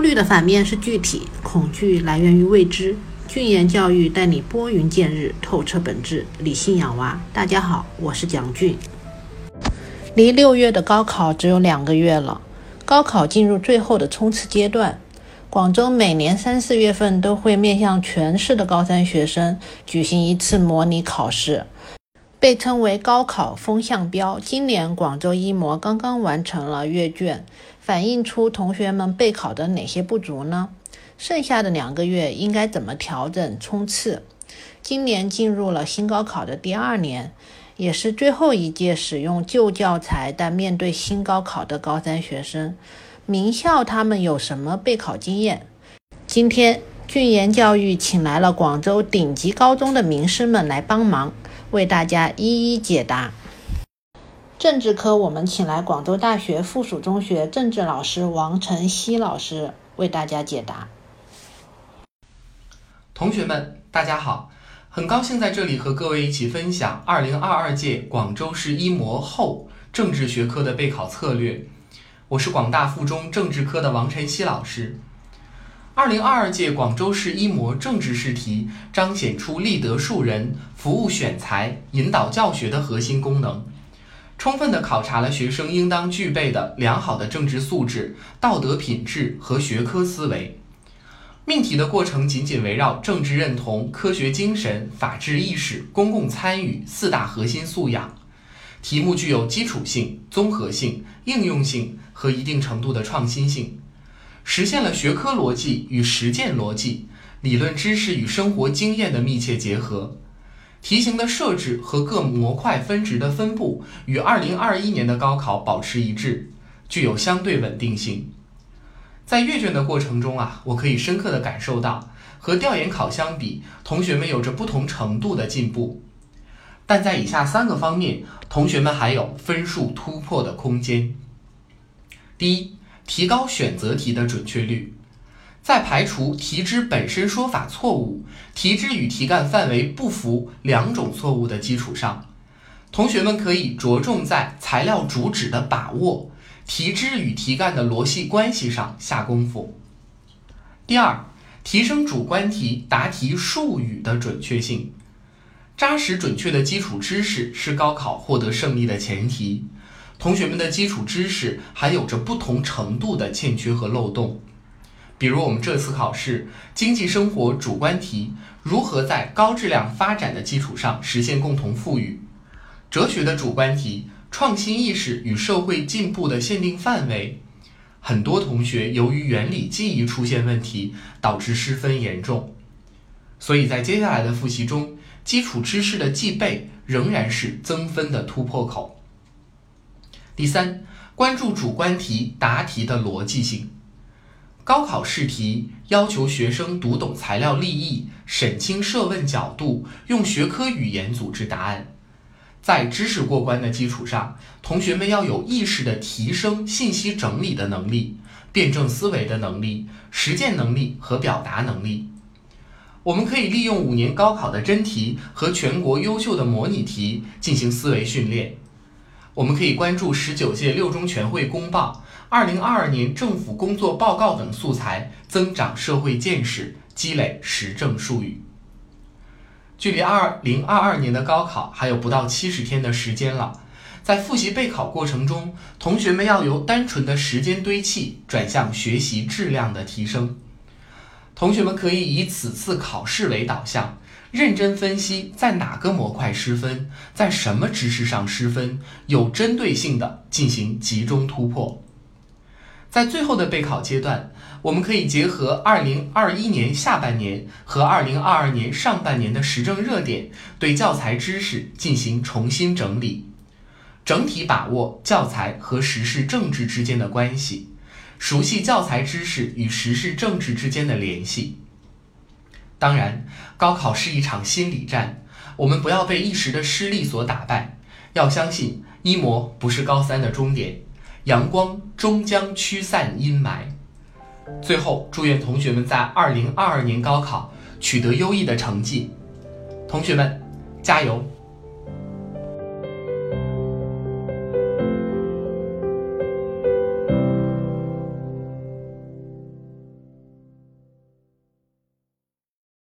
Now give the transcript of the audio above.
焦虑的反面是具体，恐惧来源于未知。俊言教育带你拨云见日，透彻本质，理性养娃。大家好，我是蒋俊。离六月的高考只有两个月了，高考进入最后的冲刺阶段。广州每年三四月份都会面向全市的高三学生举行一次模拟考试，被称为高考风向标。今年广州一模刚刚完成了阅卷，反映出同学们备考的哪些不足呢？剩下的两个月应该怎么调整冲刺？今年进入了新高考的第二年，也是最后一届使用旧教材但面对新高考的高三学生。名校他们有什么备考经验？今天俊言教育请来了广州顶级高中的名师们来帮忙，为大家一一解答。政治科我们请来广州大学附属中学政治老师王晨曦老师为大家解答。同学们，大家好，很高兴在这里和各位一起分享2022届广州市一模后政治学科的备考策略。我是广大附中政治科的王晨曦老师。二零二二届广州市一模政治试题彰显出立德树人、服务选材、引导教学的核心功能，充分的考察了学生应当具备的良好的政治素质、道德品质和学科思维。命题的过程紧紧围绕政治认同、科学精神、法治意识、公共参与四大核心素养。题目具有基础性、综合性、应用性和一定程度的创新性，实现了学科逻辑与实践逻辑、理论知识与生活经验的密切结合。题型的设置和各模块分值的分布与2021年的高考保持一致，具有相对稳定性。在阅卷的过程中啊，我可以深刻的感受到，和调研考相比，同学们有着不同程度的进步。但在以下三个方面，同学们还有分数突破的空间。第一，提高选择题的准确率，在排除题之本身说法错误、题之与题干范围不符两种错误的基础上，同学们可以着重在材料主旨的把握、题之与题干的逻辑关系上下功夫。第二，提升主观题答题术语的准确性。扎实准确的基础知识是高考获得胜利的前提。同学们的基础知识还有着不同程度的欠缺和漏洞。比如我们这次考试经济生活主观题，如何在高质量发展的基础上实现共同富裕？哲学的主观题，创新意识与社会进步的限定范围。很多同学由于原理记忆出现问题，导致失分严重。所以在接下来的复习中，基础知识的记背仍然是增分的突破口。第三，关注主观题答题的逻辑性。高考试题要求学生读懂材料立意，审清设问角度，用学科语言组织答案。在知识过关的基础上，同学们要有意识的提升信息整理的能力、辩证思维的能力、实践能力和表达能力。我们可以利用五年高考的真题和全国优秀的模拟题进行思维训练。我们可以关注十九届六中全会公报、二零二二年政府工作报告等素材，增长社会见识，积累实证术语。距离二零二二年的高考还有不到七十天的时间了，在复习备考过程中，同学们要由单纯的时间堆砌转向学习质量的提升。同学们可以以此次考试为导向，认真分析在哪个模块失分，在什么知识上失分，有针对性的进行集中突破。在最后的备考阶段，我们可以结合2021年下半年和2022年上半年的时政热点，对教材知识进行重新整理，整体把握教材和时事政治之间的关系。熟悉教材知识与时事政治之间的联系。当然，高考是一场心理战，我们不要被一时的失利所打败，要相信一模不是高三的终点，阳光终将驱散阴霾。最后，祝愿同学们在二零二二年高考取得优异的成绩，同学们加油！